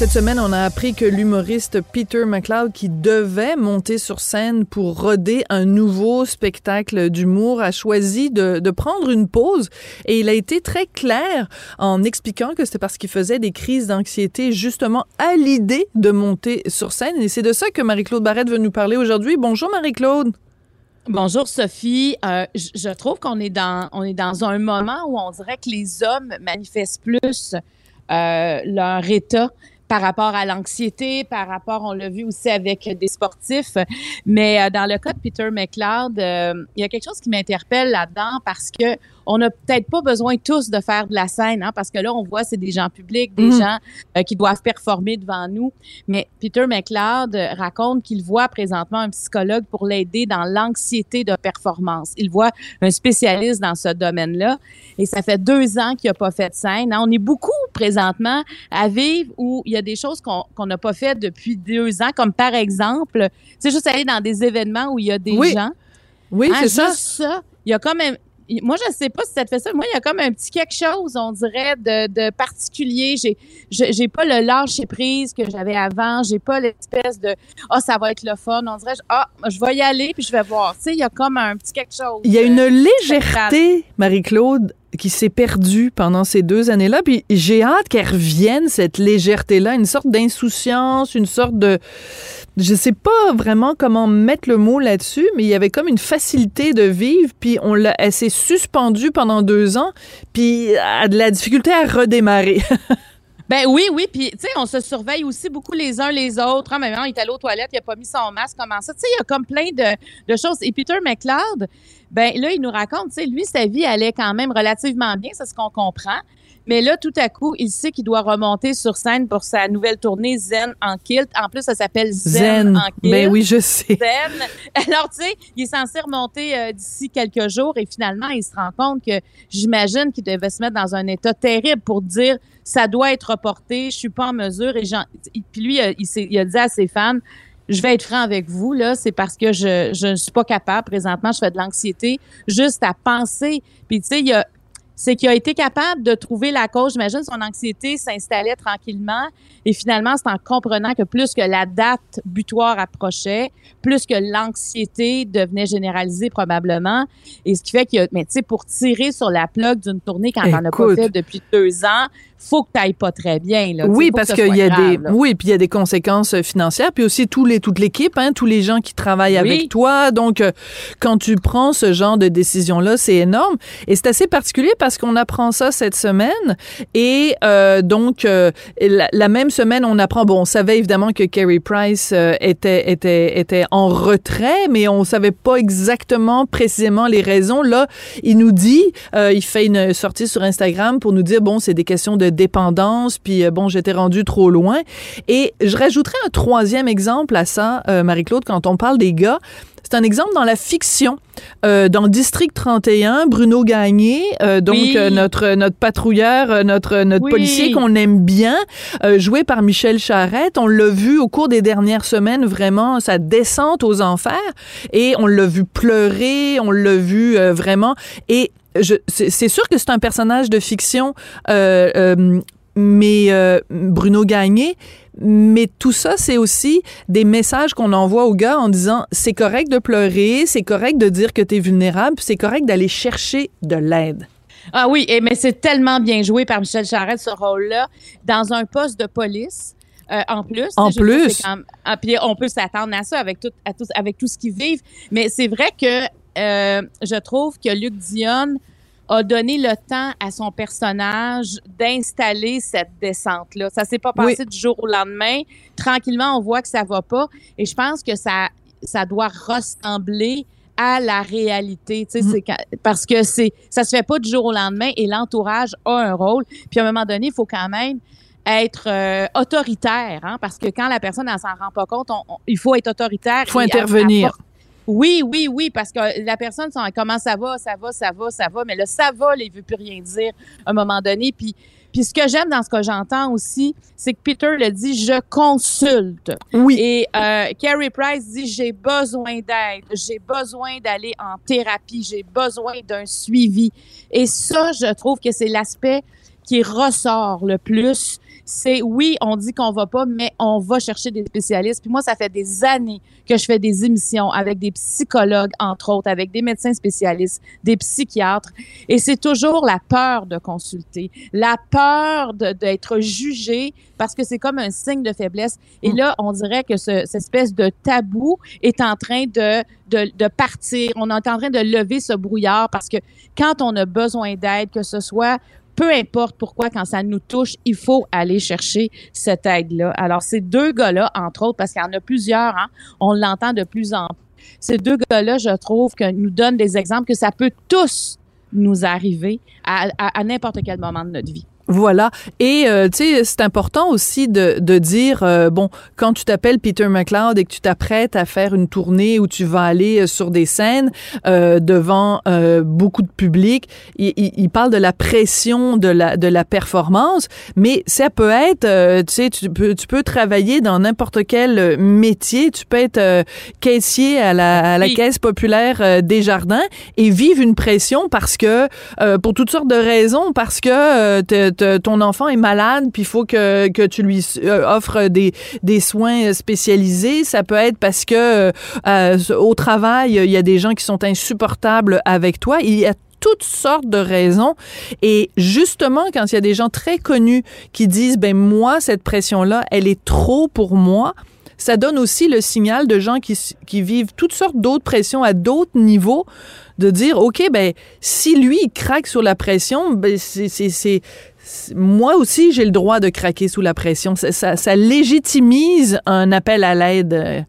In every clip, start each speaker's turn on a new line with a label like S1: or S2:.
S1: Cette semaine, on a appris que l'humoriste Peter McLeod, qui devait monter sur scène pour roder un nouveau spectacle d'humour, a choisi de, prendre une pause. Et il a été très clair en expliquant que c'était parce qu'il faisait des crises d'anxiété justement à l'idée de monter sur scène. Et c'est de ça que Marie-Claude Barrette veut nous parler aujourd'hui. Bonjour Marie-Claude.
S2: Bonjour Sophie. Euh, je trouve qu'on est dans est dans un moment où on dirait que les hommes manifestent plus euh, leur état par rapport à l'anxiété, par rapport, on l'a vu aussi avec des sportifs. Mais euh, dans le cas de Peter McLeod, euh, il y a quelque chose qui m'interpelle là-dedans parce que on n'a peut-être pas besoin tous de faire de la scène, hein, parce que là, on voit, c'est des gens publics, des gens euh, qui doivent performer devant nous. Mais Peter McLeod raconte qu'il voit présentement un psychologue pour l'aider dans l'anxiété de performance. Il voit un spécialiste dans ce domaine-là. Et ça fait deux ans qu'il n'a pas fait de scène. Hein. On est beaucoup présentement à vivre où il y a des choses qu'on n'a pas fait depuis deux ans, comme par exemple, c'est juste aller dans des événements où il y a des gens.
S1: Oui,
S2: Hein,
S1: c'est ça.
S2: ça. Il y a quand même. Moi, je sais pas si ça te fait ça. Moi, il y a comme un petit quelque chose, on dirait, de, de particulier. J'ai, je- j'ai pas le lâcher prise que j'avais avant. J'ai pas l'espèce de ah ça va être le fun. On dirait ah je vais y aller puis je vais voir. Tu sais, il y a comme un petit quelque chose.
S1: Il y a une légèreté, Marie-Claude, qui s'est perdue pendant ces deux années-là. Puis j'ai hâte qu'elle revienne, cette légèreté-là, une sorte d'insouciance, une sorte de... Je sais pas vraiment comment mettre le mot là-dessus, mais il y avait comme une facilité de vivre, puis on l'a, elle s'est suspendue pendant deux ans, puis elle a de la difficulté à redémarrer.
S2: Ben oui, oui, puis tu sais, on se surveille aussi beaucoup les uns les autres. Ah, non, il est allé aux toilettes, il a pas mis son masque, comment ça? Tu sais, il y a comme plein de, de choses. Et Peter McLeod, ben là, il nous raconte, tu sais, lui, sa vie allait quand même relativement bien, c'est ce qu'on comprend. Mais là, tout à coup, il sait qu'il doit remonter sur scène pour sa nouvelle tournée Zen en kilt. En plus, ça s'appelle Zen,
S1: Zen.
S2: en kilt.
S1: Ben oui, je sais.
S2: Zen. Alors, tu sais, il est censé remonter euh, d'ici quelques jours et finalement, il se rend compte que j'imagine qu'il devait se mettre dans un état terrible pour dire ça doit être reporté, je suis pas en mesure. Et puis lui, il, il a dit à ses fans, je vais être franc avec vous, là, c'est parce que je, je ne suis pas capable. Présentement, je fais de l'anxiété juste à penser. Puis, tu sais, il y a, c'est qu'il a été capable de trouver la cause. J'imagine son anxiété s'installait tranquillement. Et finalement, c'est en comprenant que plus que la date butoir approchait, plus que l'anxiété devenait généralisée probablement. Et ce qui fait qu'il y a, mais tu sais, pour tirer sur la plug d'une tournée quand t'en as pas
S1: Écoute.
S2: fait depuis deux ans, faut que t'ailles pas très bien, là. Tu
S1: Oui, parce
S2: ce
S1: qu'il y a
S2: grave,
S1: des
S2: là.
S1: oui, puis il y a des conséquences euh, financières, puis aussi tous les toute l'équipe, hein, tous les gens qui travaillent
S2: Oui.
S1: avec toi. Donc, euh, quand tu prends ce genre de décision là, c'est énorme et c'est assez particulier parce qu'on apprend ça cette semaine et euh, donc euh, la, la même semaine, on apprend. Bon, on savait évidemment que Kerry Price euh, était était était en retrait, mais on savait pas exactement précisément les raisons. Là, il nous dit, euh, il fait une sortie sur Instagram pour nous dire bon, c'est des questions de dépendance, puis euh, bon, j'étais rendu trop loin. Et je rajouterais un troisième exemple à ça, euh, Marie-Claude, quand on parle des gars. C'est un exemple dans la fiction. Euh, dans District 31, Bruno Gagné, euh, donc
S2: Oui.
S1: euh, notre notre patrouilleur, notre notre
S2: Oui.
S1: policier qu'on aime bien, joué par Michel Charette. On l'a vu au cours des dernières semaines vraiment sa descente aux enfers et on l'a vu pleurer, on l'a vu vraiment et c'est sûr que c'est un personnage de fiction, euh, euh, mais euh, Bruno Gagné. Mais tout ça, c'est aussi des messages qu'on envoie aux gars en disant c'est correct de pleurer, c'est correct de dire que tu es vulnérable, c'est correct d'aller chercher de l'aide.
S2: Ah oui, et, mais c'est tellement bien joué par Michel Charette, ce rôle-là, dans un poste de police. euh, en plus.
S1: En plus.
S2: quand ah, puis on peut s'attendre à ça avec tout, à tout, avec tout ce qu'ils vivent. Mais c'est vrai que euh, je trouve que Luc Dion a donné le temps à son personnage d'installer cette descente-là. Ça s'est pas passé du jour au lendemain. Tranquillement, on voit que ça va pas. Et je pense que ça, ça doit ressembler à la réalité, tu sais, quand- parce que c'est ça se fait pas du jour au lendemain et l'entourage a un rôle. Puis à un moment donné, il faut quand même être euh, autoritaire, hein, parce que quand la personne ne s'en rend pas compte, on- on- il faut être autoritaire.
S1: Il faut intervenir.
S2: Oui, oui, oui, parce que la personne, comment ça va, ça va, ça va, ça va, mais le ça va, il veut plus rien dire à un moment donné. Puis, puis ce que j'aime dans ce que j'entends aussi, c'est que Peter le dit, je consulte.
S1: Oui.
S2: Et euh, Carrie Price dit, j'ai besoin d'aide, j'ai besoin d'aller en thérapie, j'ai besoin d'un suivi. Et ça, je trouve que c'est l'aspect qui ressort le plus c'est oui, on dit qu'on va pas, mais on va chercher des spécialistes. Puis moi, ça fait des années que je fais des émissions avec des psychologues, entre autres, avec des médecins spécialistes, des psychiatres. Et c'est toujours la peur de consulter, la peur d'être jugé parce que c'est comme un signe de faiblesse. Et mm. là, on dirait que ce, cette espèce de tabou est en train de, de, de partir. On est en train de lever ce brouillard parce que quand on a besoin d'aide, que ce soit peu importe pourquoi, quand ça nous touche, il faut aller chercher cette aide-là. Alors, ces deux gars-là, entre autres, parce qu'il y en a plusieurs, hein, on l'entend de plus en plus, ces deux gars-là, je trouve, que nous donnent des exemples que ça peut tous nous arriver à, à n'importe quel moment de notre vie.
S1: Voilà. Et euh, tu sais, c'est important aussi de, de dire euh, bon, quand tu t'appelles Peter McLeod et que tu t'apprêtes à faire une tournée où tu vas aller euh, sur des scènes devant beaucoup de public, il, il, parle de la pression de la de la performance, mais ça peut être, tu sais, tu peux tu peux travailler dans n'importe quel métier, tu peux être caissier à la, à la caisse populaire des jardins et vivre une pression parce que pour toutes sortes de raisons, parce que ton enfant est malade, puis il faut que, que tu lui euh, offres des, des soins spécialisés. Ça peut être parce que euh, au travail, il y a des gens qui sont insupportables avec toi. Il y a toutes sortes de raisons. Et justement, quand il y a des gens très connus qui disent, ben moi, cette pression-là, elle est trop pour moi, ça donne aussi le signal de gens qui, qui vivent toutes sortes d'autres pressions à d'autres niveaux, de dire, OK, ben si lui, il craque sur la pression, ben c'est moi aussi, j'ai le droit de craquer sous la pression. Ça, légitimise un appel à l'aide.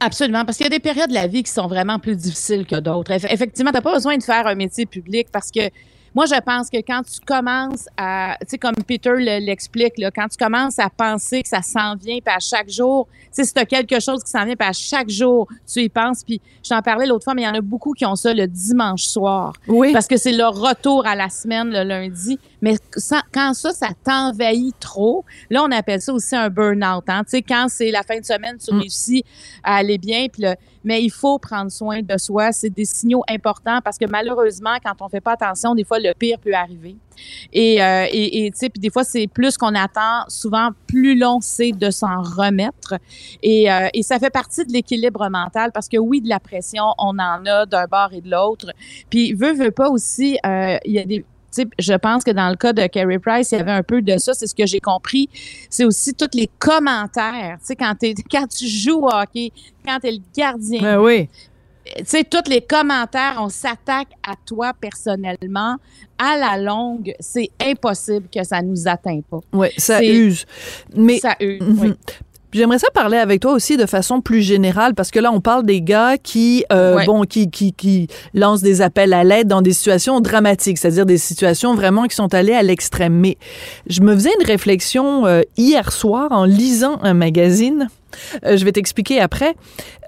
S2: Absolument, parce qu'il y a des périodes de la vie qui sont vraiment plus difficiles que d'autres. Effectivement, tu n'as pas besoin de faire un métier public parce que moi, je pense que quand tu commences à, tu sais, comme Peter l'explique, là, quand tu commences à penser que ça s'en vient, puis à chaque jour, tu sais, si tu as quelque chose qui s'en vient, puis à chaque jour, tu y penses, puis je t'en parlais l'autre fois, mais il y en a beaucoup qui ont ça le dimanche soir.
S1: Oui.
S2: Parce que c'est leur retour à la semaine le lundi. Mais quand ça, ça t'envahit trop, là, on appelle ça aussi un burn-out. Hein? Tu sais, quand c'est la fin de semaine, tu mm. réussis à aller bien, puis le, mais il faut prendre soin de soi. C'est des signaux importants parce que malheureusement, quand on fait pas attention, des fois, le pire peut arriver. Et, euh, et, tu sais, puis des fois, c'est plus qu'on attend. Souvent, plus long c'est de s'en remettre. Et, euh, et ça fait partie de l'équilibre mental parce que oui, de la pression, on en a d'un bord et de l'autre. Puis, veut, veut pas aussi, euh, il y a des je pense que dans le cas de Carrie Price, il y avait un peu de ça. C'est ce que j'ai compris. C'est aussi tous les commentaires. Tu sais, quand, quand tu joues au hockey, quand tu es le gardien.
S1: Ben oui.
S2: Tu sais, tous les commentaires, on s'attaque à toi personnellement. À la longue, c'est impossible que ça nous atteigne pas.
S1: Oui, ça use. Mais
S2: ça use. oui.
S1: J'aimerais ça parler avec toi aussi de façon plus générale parce que là on parle des gars qui euh, bon qui, qui qui lancent des appels à l'aide dans des situations dramatiques, c'est-à-dire des situations vraiment qui sont allées à l'extrême. Mais je me faisais une réflexion euh, hier soir en lisant un magazine. Euh, je vais t'expliquer après.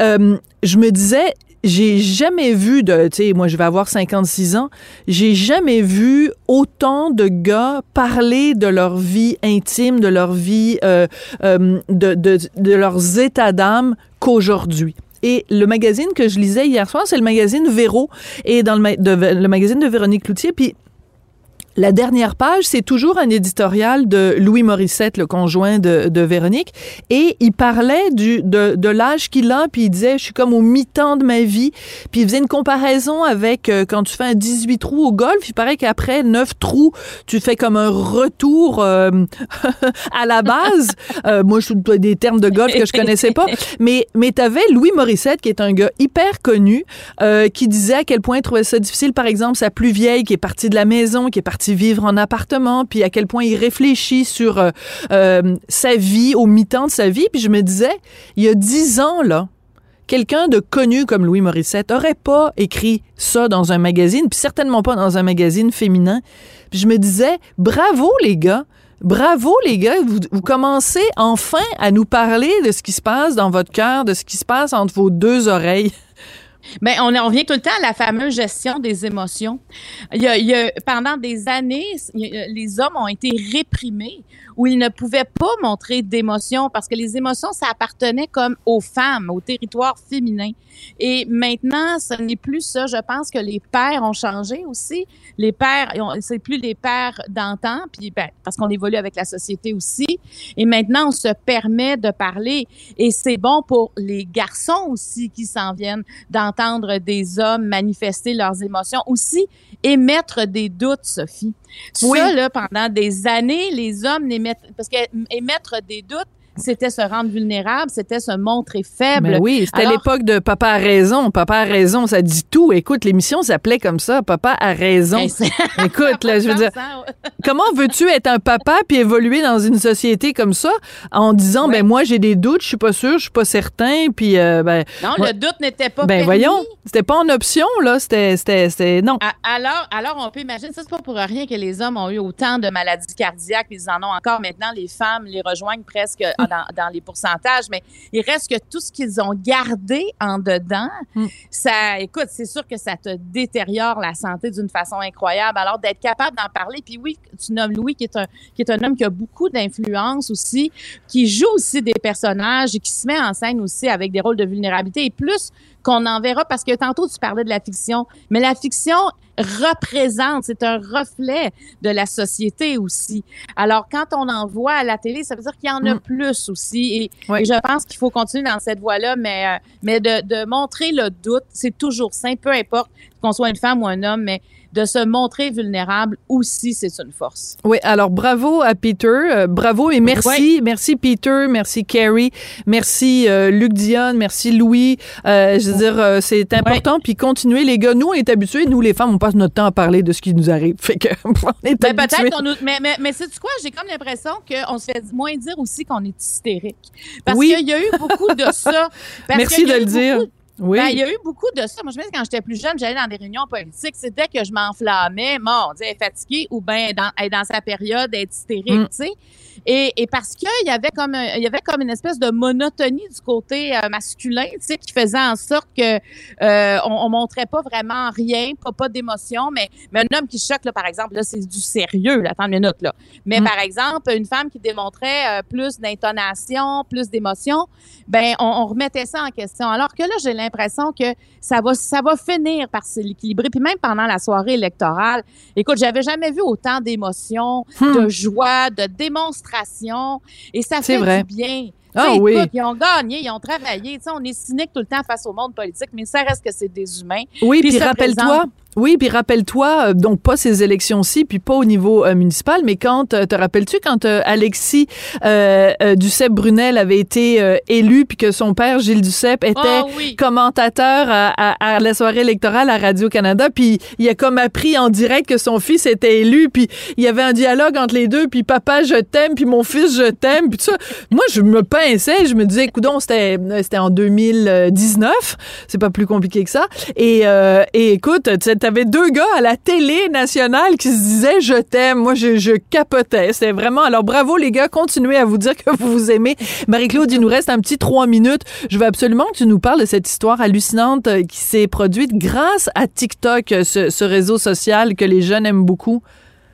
S1: je me disais j'ai jamais vu de, tu sais, moi je vais avoir 56 ans, j'ai jamais vu autant de gars parler de leur vie intime, de leur vie, euh, euh, de, de, de leurs états d'âme qu'aujourd'hui. Et le magazine que je lisais hier soir, c'est le magazine Véro, et dans le, le magazine de Véronique Cloutier, puis la dernière page, c'est toujours un éditorial de Louis Morissette, le conjoint de, de Véronique, et il parlait du, de, de l'âge qu'il a, puis il disait, je suis comme au mi-temps de ma vie, puis il faisait une comparaison avec euh, quand tu fais un 18 trous au golf, il paraît qu'après 9 trous, tu fais comme un retour euh, à la base. euh, moi, je des termes de golf que je connaissais pas, mais, mais tu avais Louis Morissette, qui est un gars hyper connu, qui disait à quel point il trouvait ça difficile, par exemple, sa plus vieille qui est partie de la maison, qui est partie vivre en appartement, puis à quel point il réfléchit sur euh, euh, sa vie, au mi-temps de sa vie. Puis je me disais, il y a dix ans, là, quelqu'un de connu comme Louis Morissette aurait pas écrit ça dans un magazine, puis certainement pas dans un magazine féminin. Puis je me disais, bravo les gars, bravo les gars, vous, vous, commencez enfin à nous parler de ce qui se passe dans votre cœur, de ce qui se passe entre vos deux oreilles.
S2: Ben, on, on revient tout le temps à la fameuse gestion des émotions. Il y a, pendant des années, les hommes ont été réprimés où ils ne pouvaient pas montrer d'émotions parce que les émotions, ça appartenait comme aux femmes, au territoire féminin. Et maintenant, ce n'est plus ça. Je pense que les pères ont changé aussi. Les pères, c'est plus les pères d'antan, puis ben, parce qu'on évolue avec la société aussi. Et maintenant, on se permet de parler. Et c'est bon pour les garçons aussi qui s'en viennent d'entendre des hommes manifester leurs émotions. Aussi, émettre des doutes, Sophie.
S1: Oui.
S2: Ça, là, pendant des années, les hommes n'émettent... Parce qu'émettre des doutes, c'était se rendre vulnérable, c'était se montrer faible.
S1: Oui, c'était l'époque de Papa a raison. Papa a raison, ça dit tout. Écoute, l'émission s'appelait comme ça, Papa a raison.
S2: Ben,
S1: Écoute, là, je veux dire, comment veux-tu être un papa puis évoluer dans une société comme ça en disant,
S2: Ouais.
S1: ben moi j'ai des doutes, je suis pas sûr, je suis pas certain, puis euh, ben,
S2: Non, le doute n'était pas
S1: ben
S2: permis.
S1: voyons, c'était pas en option là, c'était, c'était, non.
S2: Alors, alors, on peut imaginer, ça, c'est pas pour rien que les hommes ont eu autant de maladies cardiaques, ils en ont encore maintenant. Les femmes les rejoignent presque. Dans, dans les pourcentages, mais il reste que tout ce qu'ils ont gardé en dedans,
S1: Mm.
S2: ça, écoute, c'est sûr que ça te détériore la santé d'une façon incroyable. Alors, d'être capable d'en parler, puis oui, tu nommes Louis, qui est un, qui est un homme qui a beaucoup d'influence aussi, qui joue aussi des personnages et qui se met en scène aussi avec des rôles de vulnérabilité. Et plus qu'on en verra, parce que tantôt tu parlais de la fiction, mais la fiction représente, c'est un reflet de la société aussi. Alors, quand on en voit à la télé, ça veut dire qu'il y en a
S1: Mm.
S2: plus aussi. Et, je pense qu'il faut continuer dans cette voie-là, mais, euh, mais de, de montrer le doute, c'est toujours sain, peu importe qu'on soit une femme ou un homme, mais de se montrer vulnérable aussi, c'est une force.
S1: Oui, alors bravo à Peter, euh, bravo et merci, merci Peter, merci Carrie, merci euh, Luc Dion, merci Louis. Euh, je veux dire, euh, c'est important. Puis continuez les gars, nous on est habitués, nous les femmes, on passe notre temps à parler de ce qui nous arrive. Fait que on est habitués.
S2: peut-être qu'on nous- mais mais mais c'est quoi? J'ai comme l'impression qu'on se fait moins dire aussi qu'on est hystérique parce
S1: Oui.
S2: qu'il y a eu beaucoup de ça Parce
S1: Merci de le dire.
S2: beaucoup-
S1: Oui.
S2: Ben, il y a eu beaucoup de ça. Moi, je me souviens, quand j'étais plus jeune, j'allais dans des réunions politiques. C'est dès que je m'enflammais, elle est fatiguée ou bien dans, est dans sa période, est hystérique,
S1: Mm.
S2: tu sais. Et, et parce qu'il y avait comme un- il y avait comme une espèce de monotonie du côté euh, masculin, tu sais, qui faisait en sorte que euh, on, on montrait pas vraiment rien, pas, pas d'émotion, mais, mais un homme qui choque, là, par exemple, là, c'est du sérieux, là, attends une minute, là. Mais
S1: Mm.
S2: par exemple, une femme qui démontrait euh, plus d'intonation, plus d'émotion, ben on, on remettait ça en question. Alors que là, j'ai l'impression que ça va, ça va finir par s'équilibrer. Puis même pendant la soirée électorale, écoute, j'avais jamais vu autant d'émotions,
S1: Hmm.
S2: de joie, de démonstration, et ça fait
S1: vrai.
S2: du bien.
S1: Ah oui.
S2: ils ont gagné, ils ont travaillé. Tu sais, on est cynique tout le temps face au monde politique, mais ça reste que c'est des humains.
S1: Oui,
S2: Puis
S1: rappelle-toi. Oui, puis rappelle-toi, euh, donc pas ces élections-ci, puis pas au niveau euh, municipal, mais quand, euh, te rappelles-tu quand euh, Alexis euh, euh, Duceppe-Brunel avait été euh, élu, puis que son père, Gilles Duceppe, était
S2: Oh oui.
S1: commentateur à, à- à la soirée électorale à Radio-Canada, puis il a comme appris en direct que son fils était élu, puis il y avait un dialogue entre les deux, puis papa, je t'aime, puis mon fils, je t'aime, puis tout ça. Moi, je me pinçais, je me disais, écoute, c'était c'était en 2019, c'est pas plus compliqué que ça. Et, euh, et écoute, tu sais, t'avais deux gars à la télé nationale qui se disaient je t'aime. Moi, je, capotais. C'était vraiment. Alors bravo les gars, continuez à vous dire que vous vous aimez. Marie-Claude, il nous reste un petit trois minutes. Je veux absolument que tu nous parles de cette histoire hallucinante euh, qui s'est produite grâce à TikTok, euh, ce réseau social que les jeunes aiment beaucoup.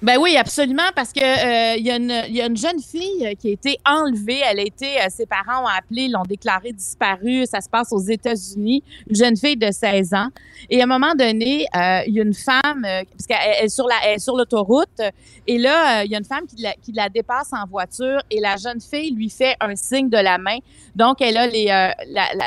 S2: Ben oui, absolument, parce que euh, il y, a une- il y a une jeune fille euh, qui a été enlevée. Elle a été, euh, ses parents ont appelé, l'ont déclarée disparue. Ça se passe aux États-Unis. Une jeune fille de 16 ans. Et à un moment donné, euh, il y a une femme, euh, parce qu'elle elle est sur la, elle est sur l'autoroute, euh, et là, euh, il y a une femme qui la, qui la dépasse en voiture, et la jeune fille lui fait un signe de la main. Donc, elle a les, euh,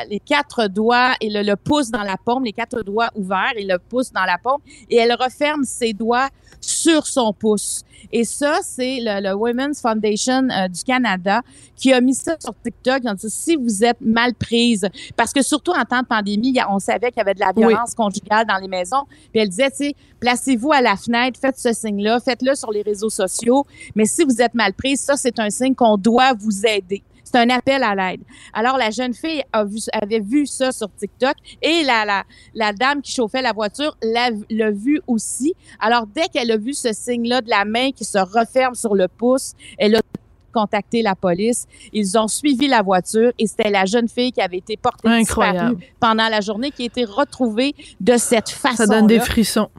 S2: les quatre doigts et le, le pouce dans la paume, les quatre doigts ouverts et le pouce dans la paume, et elle referme ses doigts sur son pouce. Et ça, c'est le, le Women's Foundation euh, du Canada qui a mis ça sur TikTok. Ils ont dit, si vous êtes mal prise, parce que surtout en temps de pandémie, on savait qu'il y avait de la
S1: Oui.
S2: violence conjugale dans les maisons. Puis elle disait, placez-vous à la fenêtre, faites ce signe-là, faites-le sur les réseaux sociaux. Mais si vous êtes mal prise, ça, c'est un signe qu'on doit vous aider. C'est un appel à l'aide. Alors, la jeune fille a vu, avait vu ça sur TikTok et la, la, la dame qui chauffait la voiture l'a vu aussi. Alors, dès qu'elle a vu ce signe-là de la main qui se referme sur le pouce, elle a contacter la police. Ils ont suivi la voiture et c'était la jeune fille qui avait été portée disparue pendant la journée qui a été retrouvée de cette façon.
S1: Ça donne des frissons.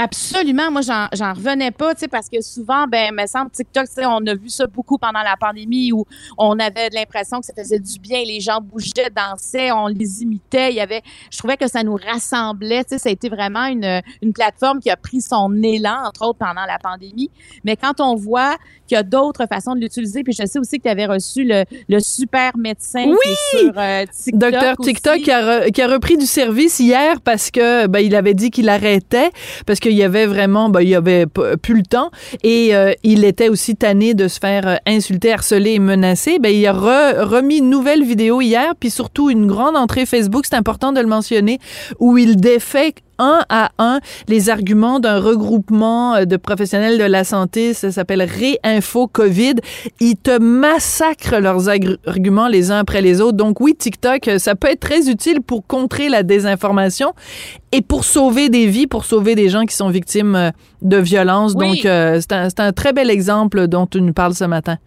S2: Absolument. Moi, j'en, revenais pas, tu sais, parce que souvent, ben, me semble, TikTok, tu sais, on a vu ça beaucoup pendant la pandémie où on avait l'impression que ça faisait du bien. Les gens bougeaient, dansaient, on les imitait. Il y avait, je trouvais que ça nous rassemblait. Tu sais, ça a été vraiment une, une plateforme qui a pris son élan, entre autres, pendant la pandémie. Mais quand on voit qu'il y a d'autres façons de l'utiliser, puis je sais aussi que tu avais reçu le, le super médecin
S1: Oui!
S2: qui est sur euh, TikTok.
S1: Docteur. TikTok qui a, re- qui a repris du service hier parce que ben, il avait dit qu'il arrêtait parce qu'il y avait vraiment ben, il y avait plus le temps. Et euh, il était aussi tanné de se faire euh, insulter, harceler et menacer. Ben il a re- remis une nouvelle vidéo hier. Puis surtout une grande entrée Facebook, c'est important de le mentionner, où il défait un à un les arguments d'un regroupement euh, de professionnels de la santé, ça s'appelle Réinfo COVID. Ils te massacrent leurs arguments les uns après les autres. Donc oui, TikTok, euh, ça peut être très utile pour contrer la désinformation et pour sauver des vies, pour sauver des gens qui sont victimes euh, de violences.
S2: Oui.
S1: Donc euh, c'est un, très bel exemple dont tu nous parles ce matin.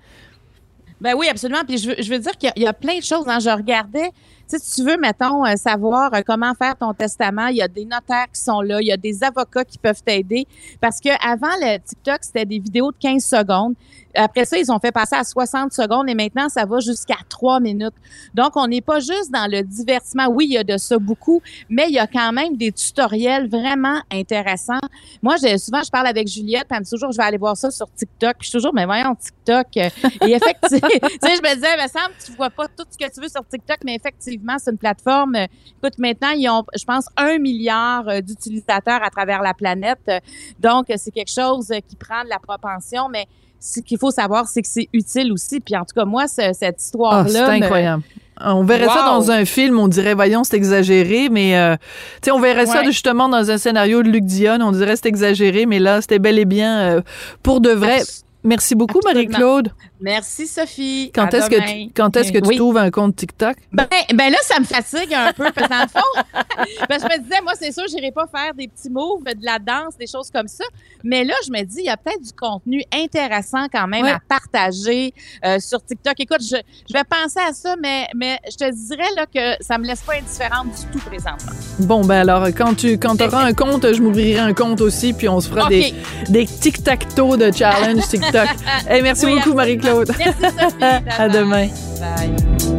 S2: Ben oui, absolument. Puis je veux, je veux dire qu'il y a- il y, a plein de choses. Hein. Je regardais, si tu veux, mettons, euh, savoir euh, comment faire ton testament, il y a des notaires qui sont là, il y a des avocats qui peuvent t'aider. Parce que avant le TikTok, c'était des vidéos de 15 secondes. Après ça, ils ont fait passer à 60 secondes et maintenant, ça va jusqu'à 3 minutes. Donc, on n'est pas juste dans le divertissement. Oui, il y a de ça beaucoup, mais il y a quand même des tutoriels vraiment intéressants. Moi, souvent, je parle avec Juliette, puis elle me dit toujours, je vais aller voir ça sur TikTok. Je suis toujours, mais voyons, TikTok. Et effectivement, tu sais, je me disais, me semble, tu vois pas tout ce que tu veux sur TikTok, mais effectivement, c'est une plateforme. euh, Écoute, maintenant, ils ont, je pense, un milliard euh, d'utilisateurs à travers la planète. Donc, euh, c'est quelque chose qui prend de la propension, mais ce qu'il faut savoir, c'est que c'est utile aussi. Puis en tout cas, moi, ce- cette
S1: Ah,
S2: histoire-là.
S1: c'est
S2: me-
S1: incroyable. On verrait ça dans un film, on dirait, voyons, c'est exagéré, mais euh, tu sais, on verrait ça justement dans un scénario de Luc Dion, on dirait c'est exagéré, mais là, c'était bel et bien euh, pour de vrai. Merci beaucoup. Marie-Claude.
S2: Merci, Sophie.
S1: Quand est-ce que tu, quand est-ce que tu
S2: Oui.
S1: trouves un compte TikTok?
S2: Ben, ben là, ça me fatigue un peu, parce que dans le fond, parce que je me disais, moi, c'est sûr, j'irai pas faire des petits moves, de la danse, des choses comme ça. Mais là, je me dis, il y a peut-être du contenu intéressant quand même
S1: Ouais.
S2: à partager euh, sur TikTok. Écoute, je, je vais penser à ça, mais, mais je te dirais là, que ça me laisse pas indifférente du tout présentement.
S1: Bon, ben alors, quand tu quand auras un compte, je m'ouvrirai un compte aussi, puis on se fera des, des tic-tac-toe de challenge TikTok. Hey, merci
S2: Oui,
S1: beaucoup,
S2: absolument.
S1: Marie-Claude.
S2: Merci, Sophie.
S1: À demain.
S2: Bye.